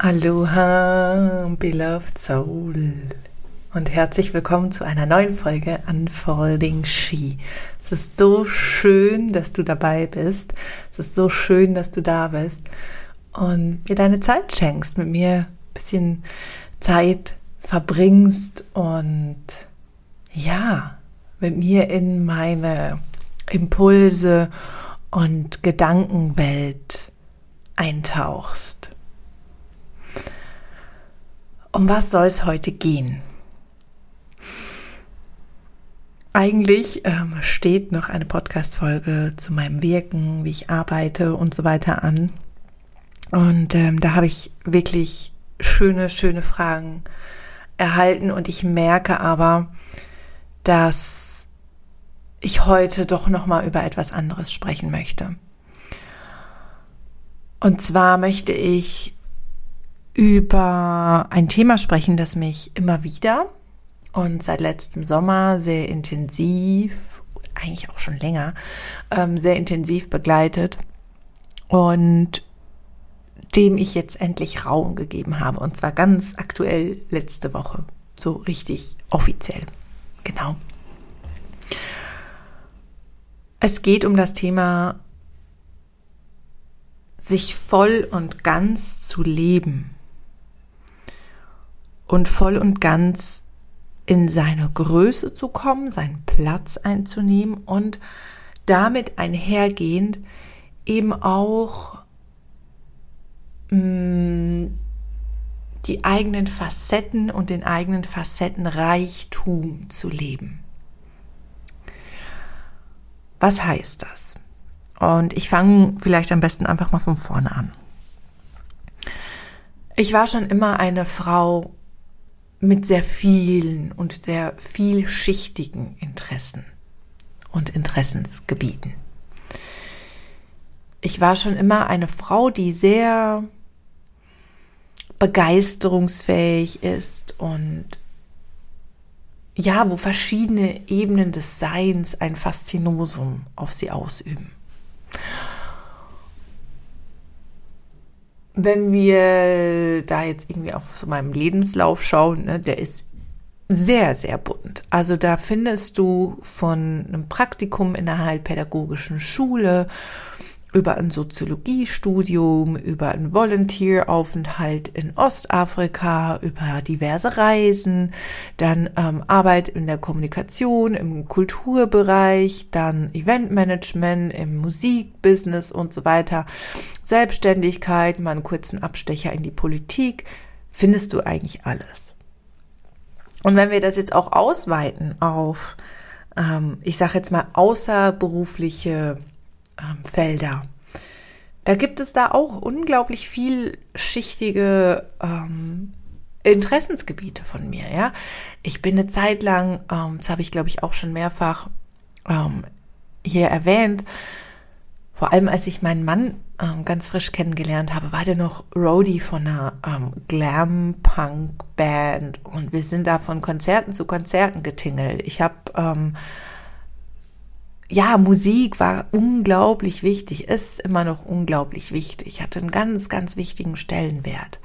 Aloha, beloved soul. Und herzlich willkommen zu einer neuen Folge Unfolding She. Es ist so schön, dass du dabei bist. Es ist so schön, dass du da bist und mir deine Zeit schenkst, mit mir ein bisschen Zeit verbringst und ja, mit mir in meine Impulse und Gedankenwelt eintauchst. Um was soll es heute gehen? Eigentlich ähm, steht noch eine Podcast-Folge zu meinem Wirken, wie ich arbeite und so weiter an. Und ähm, da habe ich wirklich schöne, schöne Fragen erhalten und ich merke aber, dass ich heute doch noch mal über etwas anderes sprechen möchte. Und zwar möchte ich über ein Thema sprechen, das mich immer wieder und seit letztem Sommer sehr intensiv, eigentlich auch schon länger, ähm, sehr intensiv begleitet und dem ich jetzt endlich Raum gegeben habe. Und zwar ganz aktuell letzte Woche, so richtig offiziell. Genau. Es geht um das Thema, sich voll und ganz zu leben und voll und ganz in seine Größe zu kommen, seinen Platz einzunehmen und damit einhergehend eben auch mh, mm, die eigenen Facetten und den eigenen Facettenreichtum zu leben. Was heißt das? Und ich fange vielleicht am besten einfach mal von vorne an. Ich war schon immer eine Frau mit sehr vielen und sehr vielschichtigen Interessen und Interessensgebieten. Ich war schon immer eine Frau, die sehr begeisterungsfähig ist und ja, wo verschiedene Ebenen des Seins ein Faszinosum auf sie ausüben. Wenn wir da jetzt irgendwie auf so meinem Lebenslauf schauen, ne, der ist sehr, sehr bunt. Also da findest du von einem Praktikum in der heilpädagogischen Schule über ein Soziologiestudium, über einen Volunteer-Aufenthalt in Ostafrika, über diverse Reisen, dann ähm, Arbeit in der Kommunikation, im Kulturbereich, dann Eventmanagement, im Musikbusiness und so weiter, Selbstständigkeit, mal einen kurzen Abstecher in die Politik, findest du eigentlich alles. Und wenn wir das jetzt auch ausweiten auf, ähm, ich sage jetzt mal, außerberufliche Felder. Da gibt es da auch unglaublich vielschichtige ähm, Interessensgebiete von mir. Ja, ich bin eine Zeit lang, ähm, das habe ich glaube ich auch schon mehrfach ähm, hier erwähnt. Vor allem als ich meinen Mann ähm, ganz frisch kennengelernt habe, war der noch Roadie von einer ähm, Glam-Punk-Band und wir sind da von Konzerten zu Konzerten getingelt. Ich habe ähm, ja, Musik war unglaublich wichtig, ist immer noch unglaublich wichtig, hatte einen ganz, ganz wichtigen Stellenwert.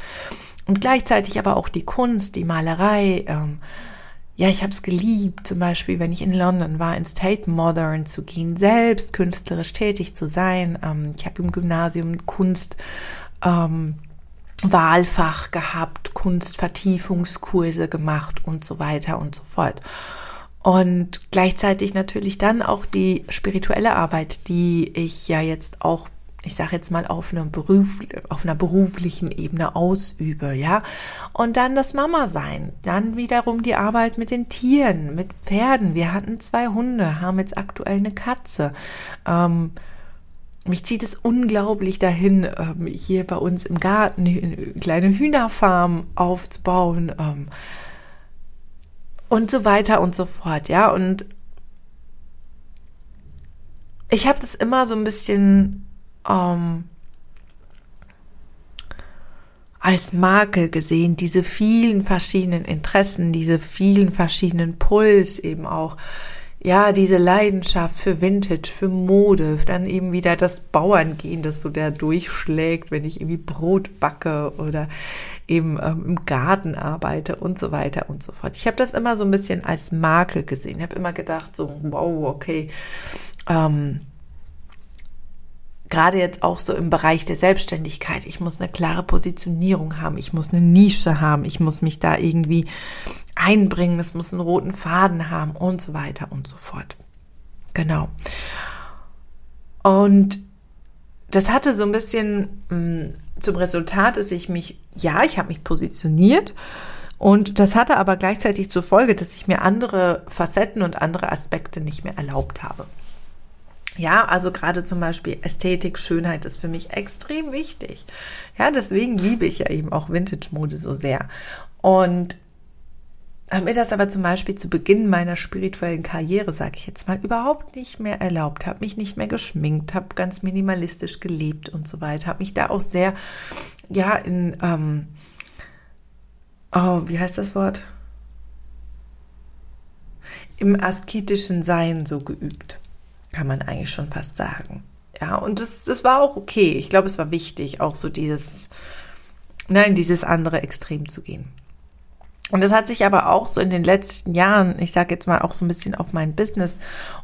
Und gleichzeitig aber auch die Kunst, die Malerei. Ähm, ja, ich habe es geliebt, zum Beispiel, wenn ich in London war, ins Tate Modern zu gehen, selbst künstlerisch tätig zu sein. Ähm, ich habe im Gymnasium Kunst ähm, Wahlfach gehabt, Kunstvertiefungskurse gemacht und so weiter und so fort. Und gleichzeitig natürlich dann auch die spirituelle Arbeit, die ich ja jetzt auch, ich sage jetzt mal, auf einer, Beruf, auf einer beruflichen Ebene ausübe, ja. Und dann das Mama-Sein, dann wiederum die Arbeit mit den Tieren, mit Pferden. Wir hatten zwei Hunde, haben jetzt aktuell eine Katze. Ähm, mich zieht es unglaublich dahin, ähm, hier bei uns im Garten eine kleine Hühnerfarm aufzubauen. Ähm, und so weiter und so fort, ja. Und ich habe das immer so ein bisschen ähm, als Marke gesehen, diese vielen verschiedenen Interessen, diese vielen verschiedenen Puls eben auch ja, diese Leidenschaft für Vintage, für Mode, dann eben wieder das Bauerngehen, das so da durchschlägt, wenn ich irgendwie Brot backe oder eben ähm, im Garten arbeite und so weiter und so fort. Ich habe das immer so ein bisschen als Makel gesehen. Ich habe immer gedacht, so, wow, okay, ähm, gerade jetzt auch so im Bereich der Selbstständigkeit. Ich muss eine klare Positionierung haben. Ich muss eine Nische haben. Ich muss mich da irgendwie einbringen. Es muss einen roten Faden haben und so weiter und so fort. Genau. Und das hatte so ein bisschen mh, mm, zum Resultat, dass ich mich, ja, ich habe mich positioniert und das hatte aber gleichzeitig zur Folge, dass ich mir andere Facetten und andere Aspekte nicht mehr erlaubt habe. Ja, also gerade zum Beispiel Ästhetik, Schönheit ist für mich extrem wichtig. Ja, deswegen liebe ich ja eben auch Vintage-Mode so sehr. Und habe mir das aber zum Beispiel zu Beginn meiner spirituellen Karriere, sage ich jetzt mal, überhaupt nicht mehr erlaubt, habe mich nicht mehr geschminkt, habe ganz minimalistisch gelebt und so weiter, habe mich da auch sehr, ja, in, ähm, oh, wie heißt das Wort? Im asketischen Sein so geübt kann man eigentlich schon fast sagen. Ja, und das, das war auch okay. Ich glaube, es war wichtig, auch so dieses, nein, dieses andere Extrem zu gehen. Und das hat sich aber auch so in den letzten Jahren, ich sage jetzt mal auch so ein bisschen auf mein Business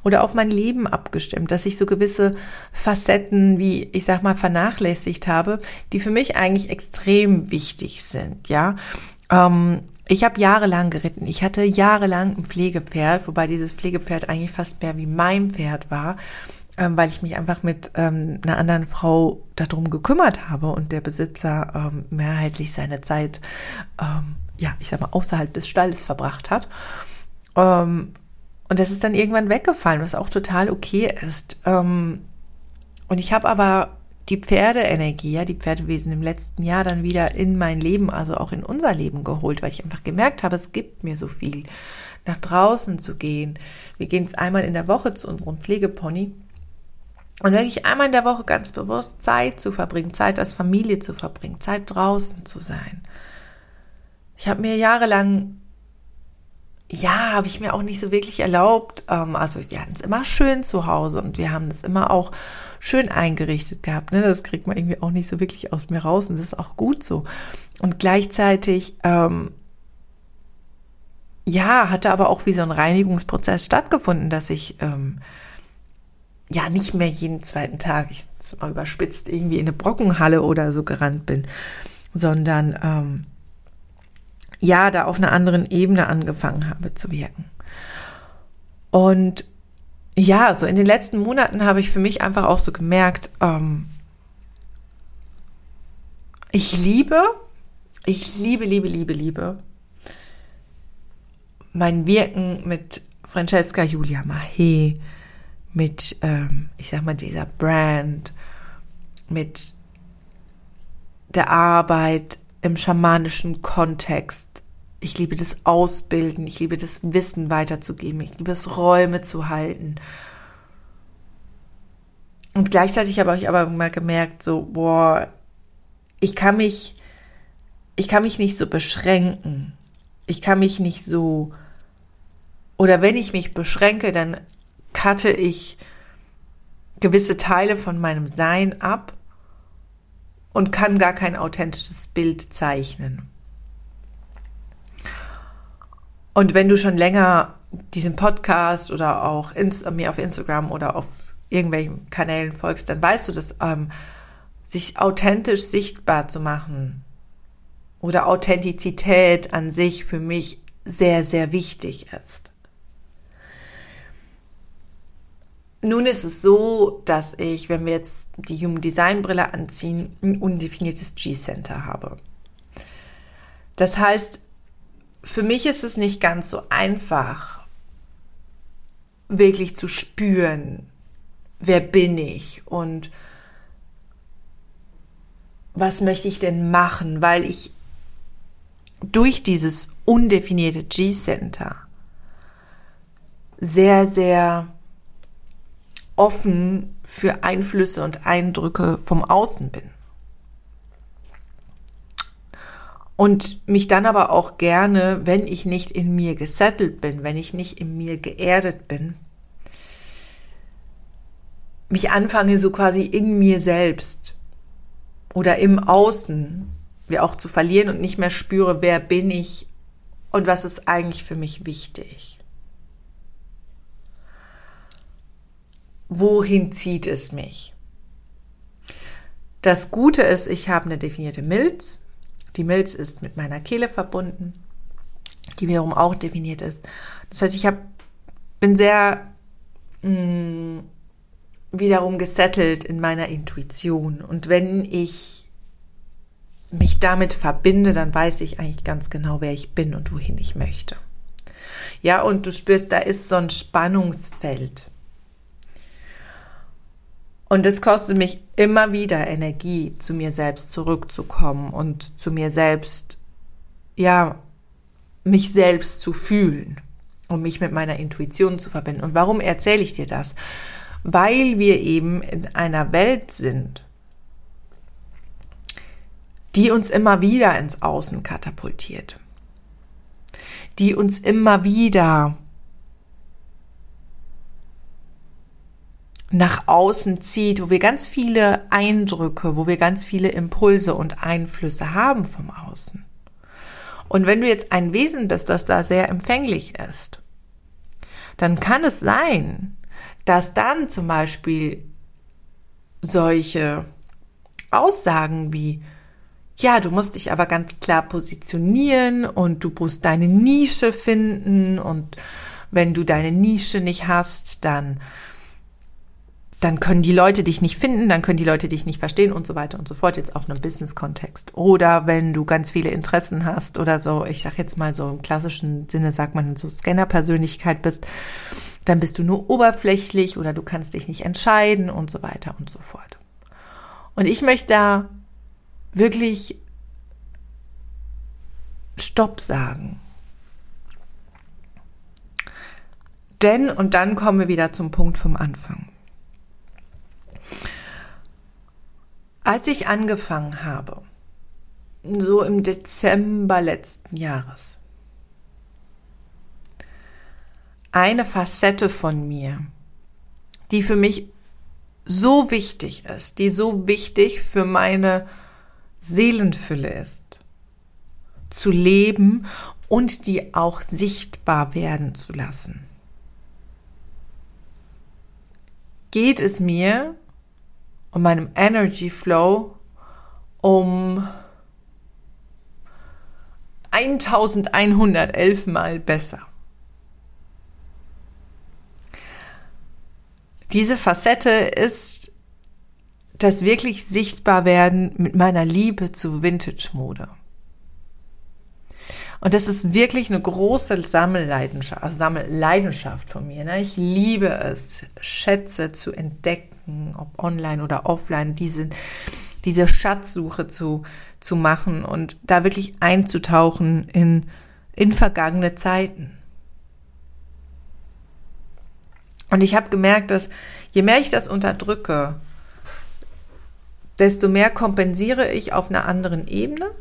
oder auf mein Leben abgestimmt, dass ich so gewisse Facetten, wie ich sag mal, vernachlässigt habe, die für mich eigentlich extrem wichtig sind, ja. Ähm, ich habe jahrelang geritten. Ich hatte jahrelang ein Pflegepferd, wobei dieses Pflegepferd eigentlich fast mehr wie mein Pferd war, ähm, weil ich mich einfach mit ähm, einer anderen Frau darum gekümmert habe und der Besitzer ähm, mehrheitlich seine Zeit, ähm, ja, ich sag mal, außerhalb des Stalles verbracht hat. Ähm, und das ist dann irgendwann weggefallen, was auch total okay ist. Ähm, und ich habe aber die Pferdeenergie, ja, die Pferdewesen im letzten Jahr dann wieder in mein Leben, also auch in unser Leben geholt, weil ich einfach gemerkt habe, es gibt mir so viel, nach draußen zu gehen. Wir gehen jetzt einmal in der Woche zu unserem Pflegepony. Und wirklich einmal in der Woche ganz bewusst Zeit zu verbringen, Zeit als Familie zu verbringen, Zeit draußen zu sein. Ich habe mir jahrelang ja, habe ich mir auch nicht so wirklich erlaubt. Ähm, also wir hatten es immer schön zu Hause und wir haben es immer auch schön eingerichtet gehabt. Ne? Das kriegt man irgendwie auch nicht so wirklich aus mir raus und das ist auch gut so. Und gleichzeitig, ähm, ja, hatte aber auch wie so ein Reinigungsprozess stattgefunden, dass ich ähm, ja nicht mehr jeden zweiten Tag, ich mal überspitzt, irgendwie in eine Brockenhalle oder so gerannt bin, sondern ähm, ja, da auf einer anderen Ebene angefangen habe zu wirken. Und ja, so in den letzten Monaten habe ich für mich einfach auch so gemerkt, ähm, ich liebe, ich liebe, liebe, liebe, liebe mein Wirken mit Francesca Julia Mahe, mit, ähm, ich sag mal, dieser Brand, mit der Arbeit im schamanischen Kontext. Ich liebe das Ausbilden, ich liebe das Wissen weiterzugeben, ich liebe es Räume zu halten. Und gleichzeitig habe ich aber mal gemerkt, so, boah, ich kann mich, ich kann mich nicht so beschränken. Ich kann mich nicht so, oder wenn ich mich beschränke, dann cutte ich gewisse Teile von meinem Sein ab und kann gar kein authentisches Bild zeichnen. Und wenn du schon länger diesen Podcast oder auch mir auf Instagram oder auf irgendwelchen Kanälen folgst, dann weißt du, dass ähm, sich authentisch sichtbar zu machen oder Authentizität an sich für mich sehr, sehr wichtig ist. Nun ist es so, dass ich, wenn wir jetzt die Human Design Brille anziehen, ein undefiniertes G-Center habe. Das heißt, für mich ist es nicht ganz so einfach, wirklich zu spüren, wer bin ich und was möchte ich denn machen, weil ich durch dieses undefinierte G-Center sehr, sehr offen für Einflüsse und Eindrücke vom Außen bin. Und mich dann aber auch gerne, wenn ich nicht in mir gesettelt bin, wenn ich nicht in mir geerdet bin, mich anfange so quasi in mir selbst oder im Außen wie auch zu verlieren und nicht mehr spüre, wer bin ich und was ist eigentlich für mich wichtig. Wohin zieht es mich? Das Gute ist, ich habe eine definierte Milz. Die Milz ist mit meiner Kehle verbunden, die wiederum auch definiert ist. Das heißt, ich hab, bin sehr mh, mm, wiederum gesettelt in meiner Intuition. Und wenn ich mich damit verbinde, dann weiß ich eigentlich ganz genau, wer ich bin und wohin ich möchte. Ja, und du spürst, da ist so ein Spannungsfeld. Und es kostet mich immer wieder Energie, zu mir selbst zurückzukommen und zu mir selbst, ja, mich selbst zu fühlen und mich mit meiner Intuition zu verbinden. Und warum erzähle ich dir das? Weil wir eben in einer Welt sind, die uns immer wieder ins Außen katapultiert, die uns immer wieder nach außen zieht, wo wir ganz viele Eindrücke, wo wir ganz viele Impulse und Einflüsse haben vom Außen. Und wenn du jetzt ein Wesen bist, das da sehr empfänglich ist, dann kann es sein, dass dann zum Beispiel solche Aussagen wie, ja, du musst dich aber ganz klar positionieren und du musst deine Nische finden und wenn du deine Nische nicht hast, dann dann können die Leute dich nicht finden, dann können die Leute dich nicht verstehen und so weiter und so fort, jetzt auf einem Business-Kontext. Oder wenn du ganz viele Interessen hast oder so, ich sag jetzt mal so im klassischen Sinne, sagt man so Scanner-Persönlichkeit bist, dann bist du nur oberflächlich oder du kannst dich nicht entscheiden und so weiter und so fort. Und ich möchte da wirklich Stopp sagen. Denn, und dann kommen wir wieder zum Punkt vom Anfang. Als ich angefangen habe, so im Dezember letzten Jahres, eine Facette von mir, die für mich so wichtig ist, die so wichtig für meine Seelenfülle ist, zu leben und die auch sichtbar werden zu lassen. Geht es mir um meinem Energy Flow um 1111 mal besser. Diese Facette ist das wirklich sichtbar werden mit meiner Liebe zu Vintage-Mode. Und das ist wirklich eine große Sammelleidenschaft, also Sammelleidenschaft von mir. Ne? Ich liebe es, Schätze zu entdecken, ob online oder offline, diese, diese Schatzsuche zu, zu machen und da wirklich einzutauchen in, in vergangene Zeiten. Und ich habe gemerkt, dass je mehr ich das unterdrücke, desto mehr kompensiere ich auf einer anderen Ebene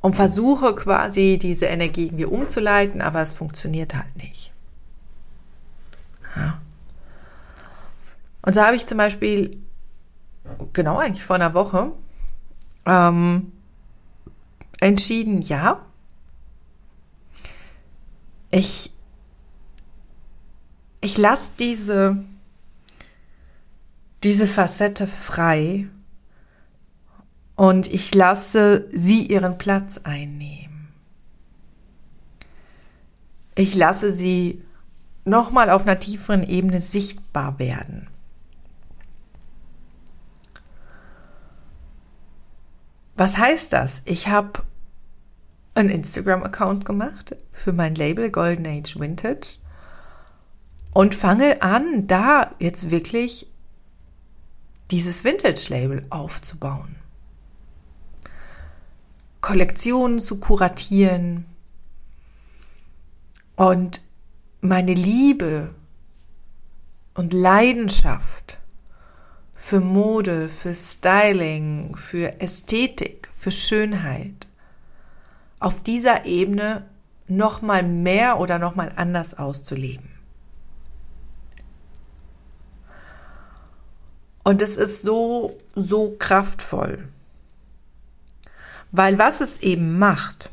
und versuche quasi diese Energie irgendwie umzuleiten, aber es funktioniert halt nicht. Ja. Und so habe ich zum Beispiel, genau eigentlich vor einer Woche, ähm, entschieden, ja, ich, ich lasse diese diese Facette frei und ich lasse sie ihren Platz einnehmen. Ich lasse sie nochmal auf einer tieferen Ebene sichtbar werden. Was heißt das? Ich habe einen Instagram-Account gemacht für mein Label Golden Age Vintage und fange an, da jetzt wirklich dieses Vintage-Label aufzubauen. Kollektionen zu kuratieren und meine Liebe und Leidenschaft für Mode, für Styling, für Ästhetik, für Schönheit auf dieser Ebene noch mal mehr oder noch mal anders auszuleben. Und es ist so, so kraftvoll. Weil was es eben macht,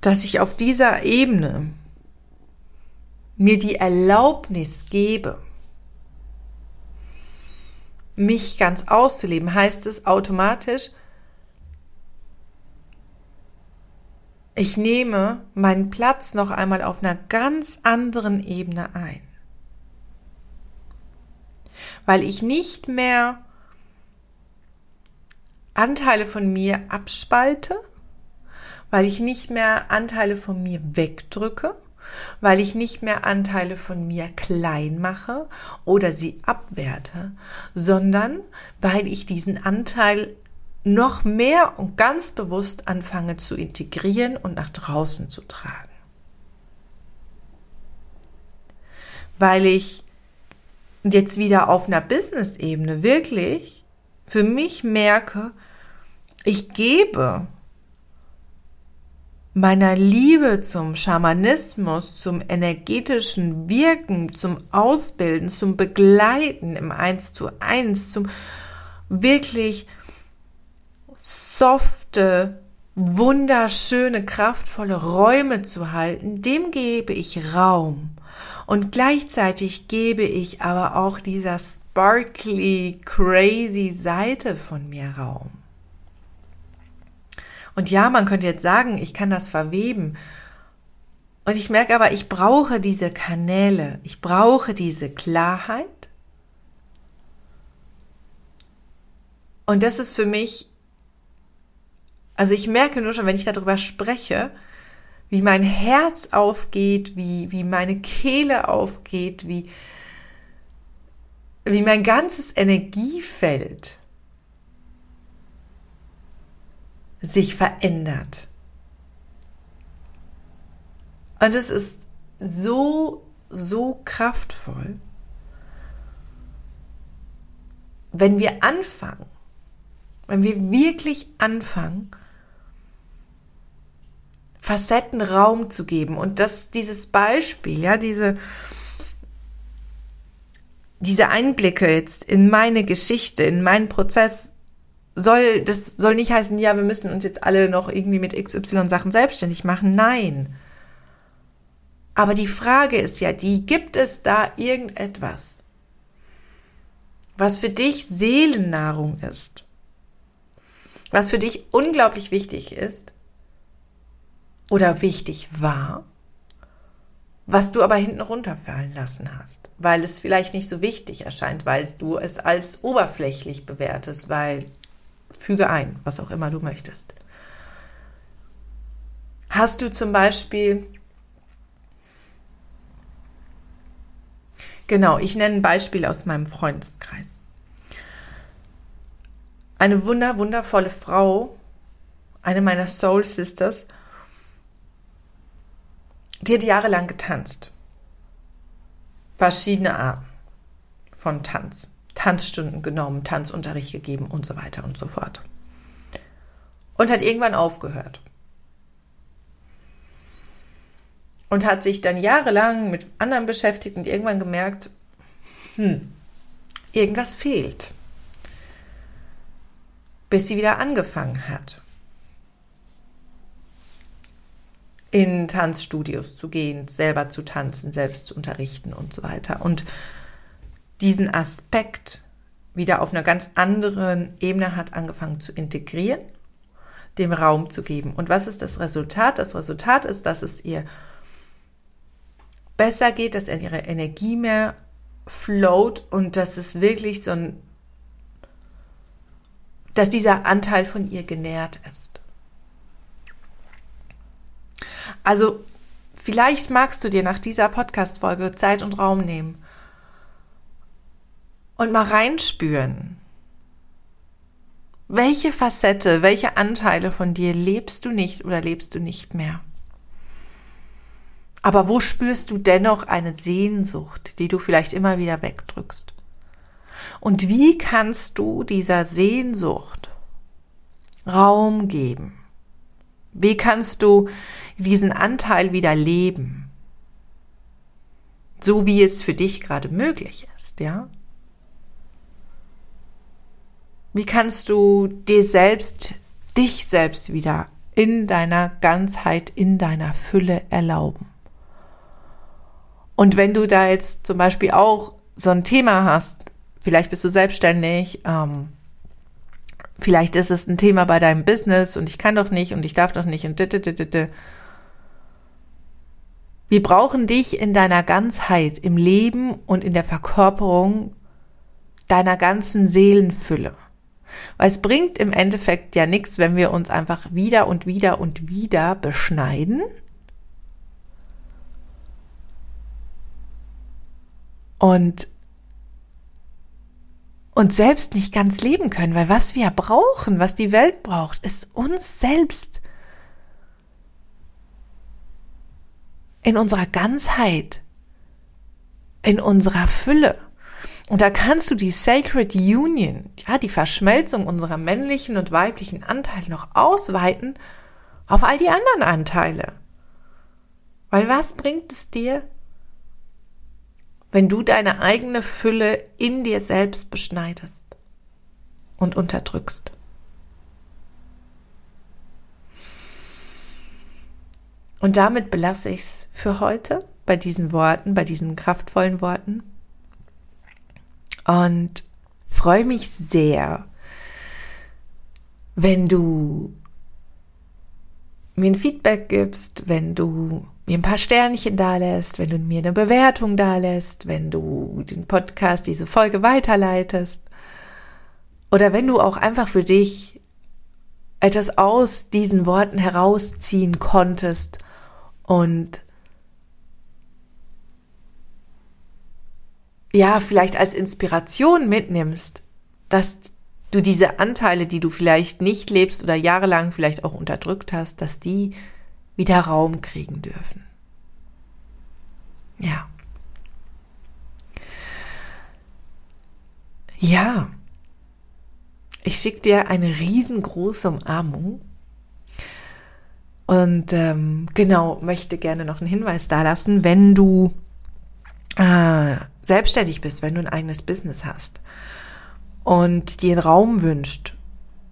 dass ich auf dieser Ebene mir die Erlaubnis gebe, mich ganz auszuleben, heißt es automatisch, ich nehme meinen Platz noch einmal auf einer ganz anderen Ebene ein. Weil ich nicht mehr Anteile von mir abspalte, weil ich nicht mehr Anteile von mir wegdrücke, weil ich nicht mehr Anteile von mir klein mache oder sie abwerte, sondern weil ich diesen Anteil noch mehr und ganz bewusst anfange zu integrieren und nach draußen zu tragen. Weil ich jetzt wieder auf einer Business-Ebene wirklich für mich merke, ich gebe meiner Liebe zum Schamanismus, zum energetischen Wirken, zum Ausbilden, zum Begleiten im Eins zu eins, zum wirklich softe, wunderschöne, kraftvolle Räume zu halten, dem gebe ich Raum. Und gleichzeitig gebe ich aber auch dieser sparkly, crazy Seite von mir Raum. Und ja, man könnte jetzt sagen, ich kann das verweben. Und ich merke aber, ich brauche diese Kanäle, ich brauche diese Klarheit. Und das ist für mich, also ich merke nur schon, wenn ich darüber spreche, wie mein Herz aufgeht, wie, wie meine Kehle aufgeht, wie, wie mein ganzes Energiefeld sich verändert. Und es ist so, so kraftvoll, wenn wir anfangen, wenn wir wirklich anfangen, Facetten Raum zu geben und das, dieses Beispiel, ja, diese, diese Einblicke jetzt in meine Geschichte, in meinen Prozess soll, das soll nicht heißen, ja, wir müssen uns jetzt alle noch irgendwie mit XY Sachen selbstständig machen. Nein. Aber die Frage ist ja die, gibt es da irgendetwas, was für dich Seelennahrung ist? Was für dich unglaublich wichtig ist? Oder wichtig war? Was du aber hinten runterfallen lassen hast, weil es vielleicht nicht so wichtig erscheint, weil du es als oberflächlich bewertest, weil Füge ein, was auch immer du möchtest. Hast du zum Beispiel, genau, ich nenne ein Beispiel aus meinem Freundeskreis. Eine wunder, wundervolle Frau, eine meiner Soul Sisters, die hat jahrelang getanzt. Verschiedene Arten von Tanz. Tanzstunden genommen, Tanzunterricht gegeben und so weiter und so fort. Und hat irgendwann aufgehört. Und hat sich dann jahrelang mit anderen beschäftigt und irgendwann gemerkt, hm, irgendwas fehlt. Bis sie wieder angefangen hat, in Tanzstudios zu gehen, selber zu tanzen, selbst zu unterrichten und so weiter. Und diesen Aspekt wieder auf einer ganz anderen Ebene hat angefangen zu integrieren, dem Raum zu geben. Und was ist das Resultat? Das Resultat ist, dass es ihr besser geht, dass ihre Energie mehr float und dass es wirklich so ein, dass dieser Anteil von ihr genährt ist. Also vielleicht magst du dir nach dieser Podcast-Folge Zeit und Raum nehmen und mal reinspüren. Welche Facette, welche Anteile von dir lebst du nicht oder lebst du nicht mehr? Aber wo spürst du dennoch eine Sehnsucht, die du vielleicht immer wieder wegdrückst? Und wie kannst du dieser Sehnsucht Raum geben? Wie kannst du diesen Anteil wieder leben? so wie es für dich gerade möglich ist, ja? Wie kannst du dir selbst, dich selbst wieder in deiner Ganzheit, in deiner Fülle erlauben? Und wenn du da jetzt zum Beispiel auch so ein Thema hast, vielleicht bist du selbstständig, ähm, vielleicht ist es ein Thema bei deinem Business und ich kann doch nicht und ich darf doch nicht und wir brauchen dich in deiner Ganzheit, im Leben und in der Verkörperung deiner ganzen Seelenfülle. Weil es bringt im Endeffekt ja nichts, wenn wir uns einfach wieder und wieder und wieder beschneiden. Und uns selbst nicht ganz leben können, weil was wir brauchen, was die Welt braucht, ist uns selbst in unserer Ganzheit, in unserer Fülle. Und da kannst du die Sacred Union, ja, die Verschmelzung unserer männlichen und weiblichen Anteile noch ausweiten auf all die anderen Anteile. Weil was bringt es dir, wenn du deine eigene Fülle in dir selbst beschneidest und unterdrückst? Und damit belasse ich es für heute bei diesen Worten, bei diesen kraftvollen Worten. Und freue mich sehr, wenn du mir ein Feedback gibst, wenn du mir ein paar Sternchen da lässt, wenn du mir eine Bewertung da lässt, wenn du den Podcast, diese Folge weiterleitest. Oder wenn du auch einfach für dich etwas aus diesen Worten herausziehen konntest und ja, vielleicht als Inspiration mitnimmst, dass du diese Anteile, die du vielleicht nicht lebst oder jahrelang vielleicht auch unterdrückt hast, dass die wieder Raum kriegen dürfen. Ja. Ja. Ich schicke dir eine riesengroße Umarmung und ähm, genau, möchte gerne noch einen Hinweis da lassen, wenn du äh, selbstständig bist, wenn du ein eigenes Business hast und dir einen Raum wünscht,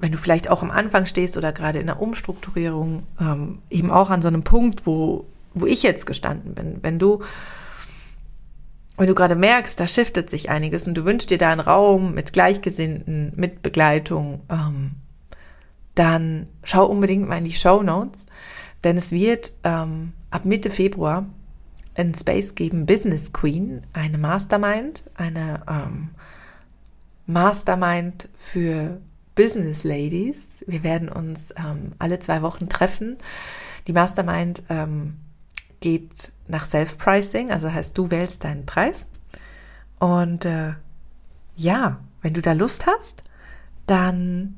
wenn du vielleicht auch am Anfang stehst oder gerade in der Umstrukturierung, ähm, eben auch an so einem Punkt, wo, wo ich jetzt gestanden bin, wenn du wenn du gerade merkst, da shiftet sich einiges und du wünschst dir da einen Raum mit Gleichgesinnten, mit Begleitung, ähm, dann schau unbedingt mal in die Show Notes, denn es wird ähm, ab Mitte Februar ein Space geben, Business Queen, eine Mastermind, eine ähm, Mastermind für Business Ladies. Wir werden uns ähm, alle zwei Wochen treffen. Die Mastermind ähm, geht nach Self-Pricing, also heißt, du wählst deinen Preis. Und äh, ja, wenn du da Lust hast, dann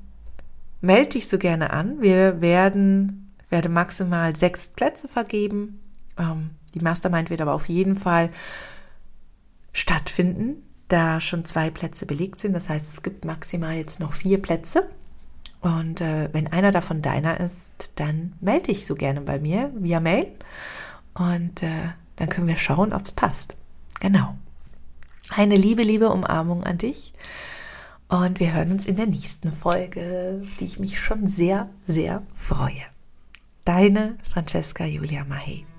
melde dich so gerne an. Wir werden, werde maximal sechs Plätze vergeben. Ähm, die Mastermind wird aber auf jeden Fall stattfinden, da schon zwei Plätze belegt sind. Das heißt, es gibt maximal jetzt noch vier Plätze. Und äh, wenn einer davon deiner ist, dann melde dich so gerne bei mir via Mail. Und äh, dann können wir schauen, ob es passt. Genau. Eine liebe, liebe Umarmung an dich. Und wir hören uns in der nächsten Folge, auf die ich mich schon sehr, sehr freue. Deine Francesca Julia Mahé.